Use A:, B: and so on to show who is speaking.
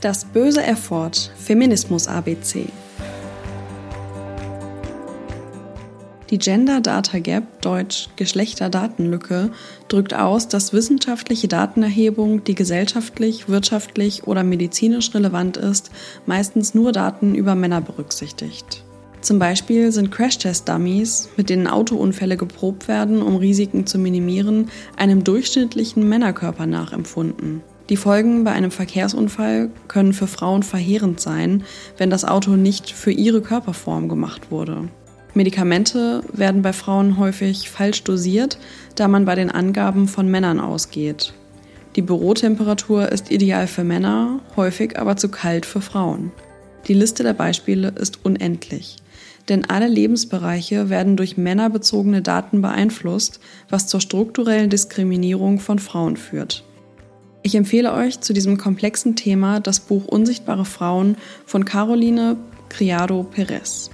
A: Das böse Erford Feminismus ABC. Die Gender Data Gap, deutsch Geschlechterdatenlücke, drückt aus, dass wissenschaftliche Datenerhebung, die gesellschaftlich, wirtschaftlich oder medizinisch relevant ist, meistens nur Daten über Männer berücksichtigt. Zum Beispiel sind Crashtest-Dummies, mit denen Autounfälle geprobt werden, um Risiken zu minimieren, einem durchschnittlichen Männerkörper nachempfunden. Die Folgen bei einem Verkehrsunfall können für Frauen verheerend sein, wenn das Auto nicht für ihre Körperform gemacht wurde. Medikamente werden bei Frauen häufig falsch dosiert, da man bei den Angaben von Männern ausgeht. Die Bürotemperatur ist ideal für Männer, häufig aber zu kalt für Frauen. Die Liste der Beispiele ist unendlich, denn alle Lebensbereiche werden durch männerbezogene Daten beeinflusst, was zur strukturellen Diskriminierung von Frauen führt. Ich empfehle euch zu diesem komplexen Thema das Buch Unsichtbare Frauen von Caroline Criado Perez.